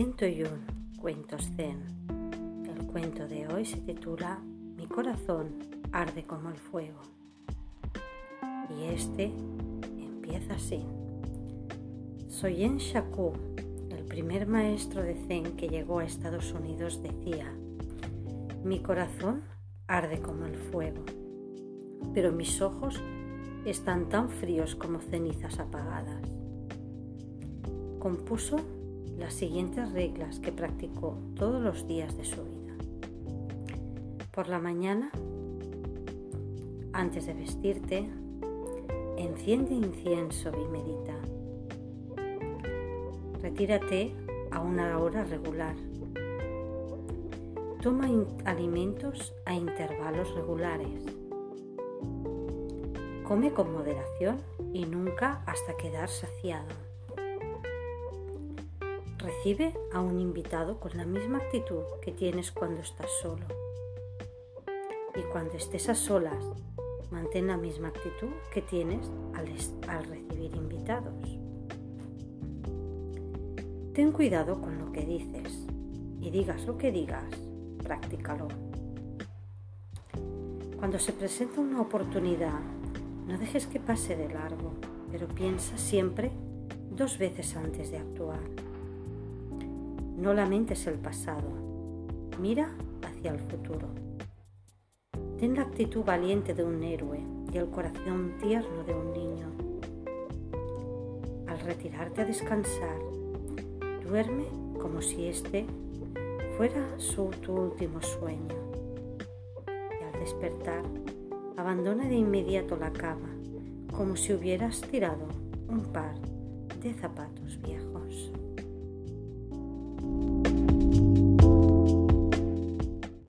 101 Cuentos Zen. El cuento de hoy se titula Mi corazón arde como el fuego. Y este empieza así. Soyen Shaku, el primer maestro de Zen que llegó a Estados Unidos, decía, mi corazón arde como el fuego, pero mis ojos están tan fríos como cenizas apagadas. Compuso las siguientes reglas que practicó todos los días de su vida. Por la mañana, antes de vestirte, enciende incienso y medita. Retírate a una hora regular. Toma alimentos a intervalos regulares. Come con moderación y nunca hasta quedar saciado. Recibe a un invitado con la misma actitud que tienes cuando estás solo. Y cuando estés a solas, mantén la misma actitud que tienes al, recibir invitados. Ten cuidado con lo que dices y digas lo que digas, practícalo. Cuando se presenta una oportunidad, no dejes que pase de largo, pero piensa siempre dos veces antes de actuar. No lamentes el pasado, mira hacia el futuro. Ten la actitud valiente de un héroe y el corazón tierno de un niño. Al retirarte a descansar, duerme como si este fuera su, tu último sueño. Y al despertar, abandona de inmediato la cama como si hubieras tirado un par de zapatos viejos.